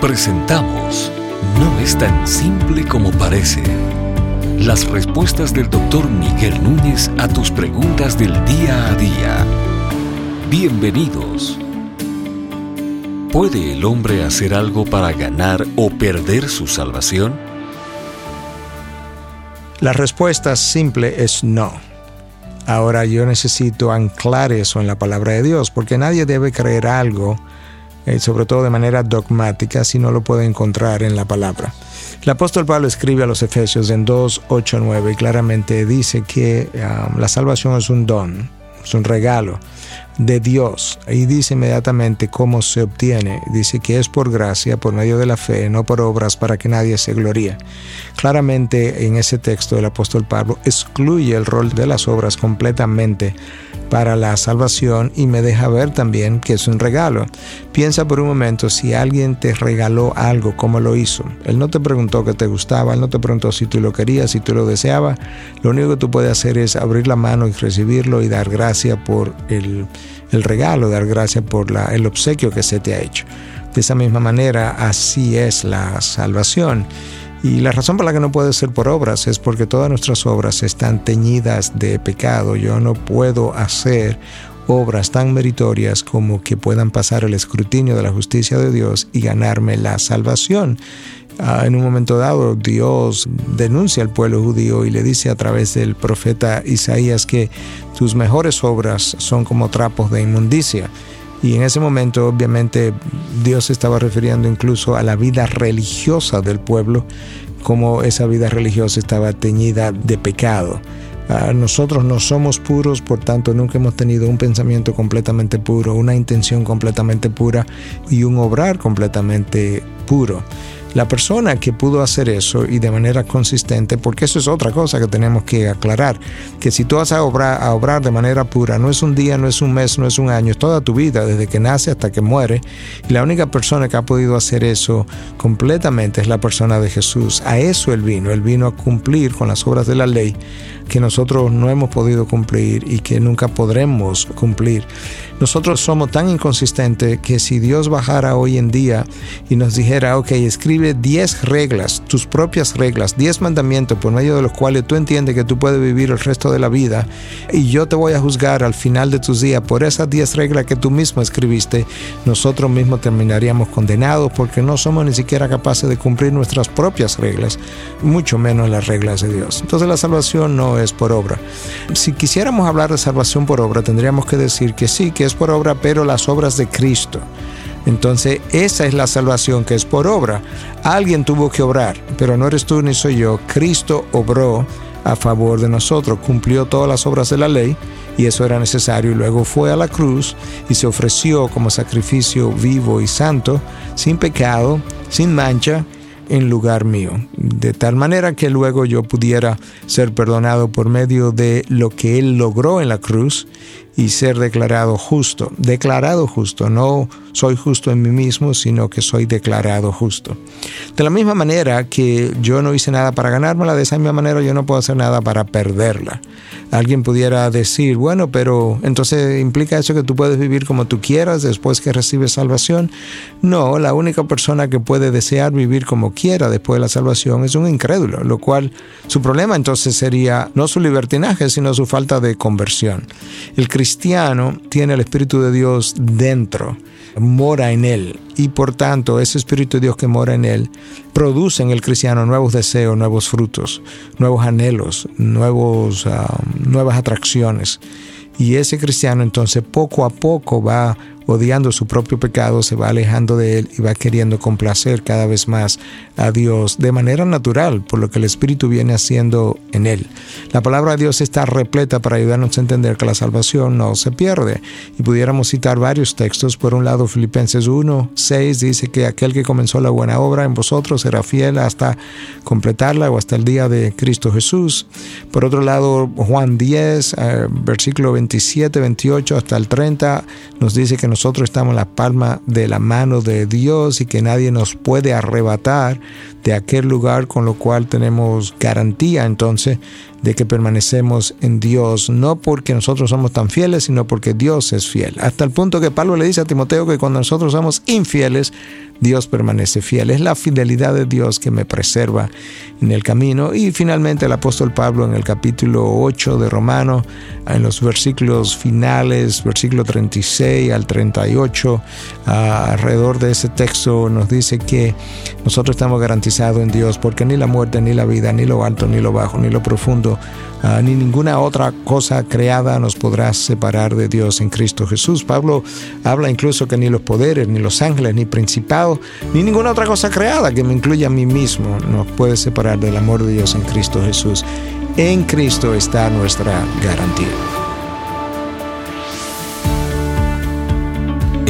Presentamos No es tan simple como parece. Las respuestas del doctor Miguel Núñez a tus preguntas del día a día. Bienvenidos. ¿Puede el hombre hacer algo para ganar o perder su salvación? La respuesta simple es no. Ahora yo necesito anclar eso en la palabra de Dios, porque nadie debe creer algo eh, sobre todo de manera dogmática, si no lo puede encontrar en la palabra. El apóstol Pablo escribe a los Efesios en 2, 8, 9 y claramente dice que um, la salvación es un don, es un regalo de Dios. Y dice inmediatamente cómo se obtiene. Dice que es por gracia, por medio de la fe, no por obras para que nadie se gloríe. Claramente en ese texto el apóstol Pablo excluye el rol de las obras completamente para la salvación y me deja ver también que es un regalo. Piensa por un momento si alguien te regaló algo, ¿cómo lo hizo? Él no te preguntó que te gustaba, él no te preguntó si tú lo querías, si tú lo deseabas. Lo único que tú puedes hacer es abrir la mano y recibirlo y dar gracia por el, regalo, dar gracia por la, el obsequio que se te ha hecho. De esa misma manera, así es la salvación. Y la razón por la que no puede ser por obras es porque todas nuestras obras están teñidas de pecado. Yo no puedo hacer obras tan meritorias como que puedan pasar el escrutinio de la justicia de Dios y ganarme la salvación. Ah, en un momento dado, Dios denuncia al pueblo judío y le dice a través del profeta Isaías que tus mejores obras son como trapos de inmundicia. Y en ese momento, obviamente, Dios estaba refiriendo incluso a la vida religiosa del pueblo, como esa vida religiosa estaba teñida de pecado. Ah, nosotros no somos puros, por tanto nunca hemos tenido un pensamiento completamente puro, una intención completamente pura y un obrar completamente puro. La persona que pudo hacer eso y de manera consistente, porque eso es otra cosa que tenemos que aclarar, que si tú vas a obrar, de manera pura, no es un día, no es un mes, no es un año, es toda tu vida, desde que nace hasta que muere. Y la única persona que ha podido hacer eso completamente es la persona de Jesús. A eso Él vino, Él vino a cumplir con las obras de la ley que nosotros no hemos podido cumplir y que nunca podremos cumplir. Nosotros somos tan inconsistentes que si Dios bajara hoy en día y nos dijera, ok, escribe 10 reglas, tus propias reglas, 10 mandamientos por medio de los cuales tú entiendes que tú puedes vivir el resto de la vida y yo te voy a juzgar al final de tus días por esas 10 reglas que tú mismo escribiste, nosotros mismos terminaríamos condenados porque no somos ni siquiera capaces de cumplir nuestras propias reglas, mucho menos las reglas de Dios. Entonces la salvación no es por obra. Si quisiéramos hablar de salvación por obra, tendríamos que decir que sí, que es por obra, pero las obras de Cristo. Entonces, esa es la salvación que es por obra. Alguien tuvo que obrar, pero no eres tú ni soy yo. Cristo obró a favor de nosotros, cumplió todas las obras de la ley y eso era necesario y luego fue a la cruz y se ofreció como sacrificio vivo y santo, sin pecado, sin mancha, en lugar mío, de tal manera que luego yo pudiera ser perdonado por medio de lo que Él logró en la cruz y ser declarado justo. Declarado justo, no soy justo en mí mismo, sino que soy declarado justo. De la misma manera que yo no hice nada para ganármela, de esa misma manera yo no puedo hacer nada para perderla. Alguien pudiera decir, bueno, pero entonces implica eso que tú puedes vivir como tú quieras después que recibes salvación. No, la única persona que puede desear vivir como quiera después de la salvación es un incrédulo, lo cual su problema entonces sería no su libertinaje, sino su falta de conversión. El cristiano tiene el Espíritu de Dios dentro, mora en él y por tanto ese Espíritu de Dios que mora en él produce en el cristiano nuevos deseos, nuevos frutos, nuevos anhelos, nuevos, ah, nuevas atracciones. Y ese cristiano entonces poco a poco va odiando su propio pecado, se va alejando de él y va queriendo complacer cada vez más a Dios de manera natural, por lo que el Espíritu viene haciendo en él. La palabra de Dios está repleta para ayudarnos a entender que la salvación no se pierde. Y pudiéramos citar varios textos. Por un lado, Filipenses 1, 6 dice que aquel que comenzó la buena obra en vosotros será fiel hasta completarla o hasta el día de Cristo Jesús. Por otro lado, Juan 10, eh, versículo 27, 28 hasta el 30 nos dice que nosotros estamos en la palma de la mano de Dios y que nadie nos puede arrebatar de aquel lugar, con lo cual tenemos garantía entonces de que permanecemos en Dios, no porque nosotros somos tan fieles, sino porque Dios es fiel. Hasta el punto que Pablo le dice a Timoteo que cuando nosotros somos infieles, Dios permanece fiel. Es la fidelidad de Dios que me preserva en el camino. Y finalmente el apóstol Pablo en el capítulo 8 de Romano, en los versículos finales, versículo 36 al 38, alrededor de ese texto nos dice que nosotros estamos garantizados en Dios porque ni la muerte, ni la vida, ni lo alto, ni lo bajo, ni lo profundo, Ah, ni ninguna otra cosa creada nos podrá separar de Dios en Cristo Jesús. Pablo habla incluso que ni los poderes, ni los ángeles, ni principados, ni ninguna otra cosa creada que me incluya a mí mismo nos puede separar del amor de Dios en Cristo Jesús. En Cristo está nuestra garantía.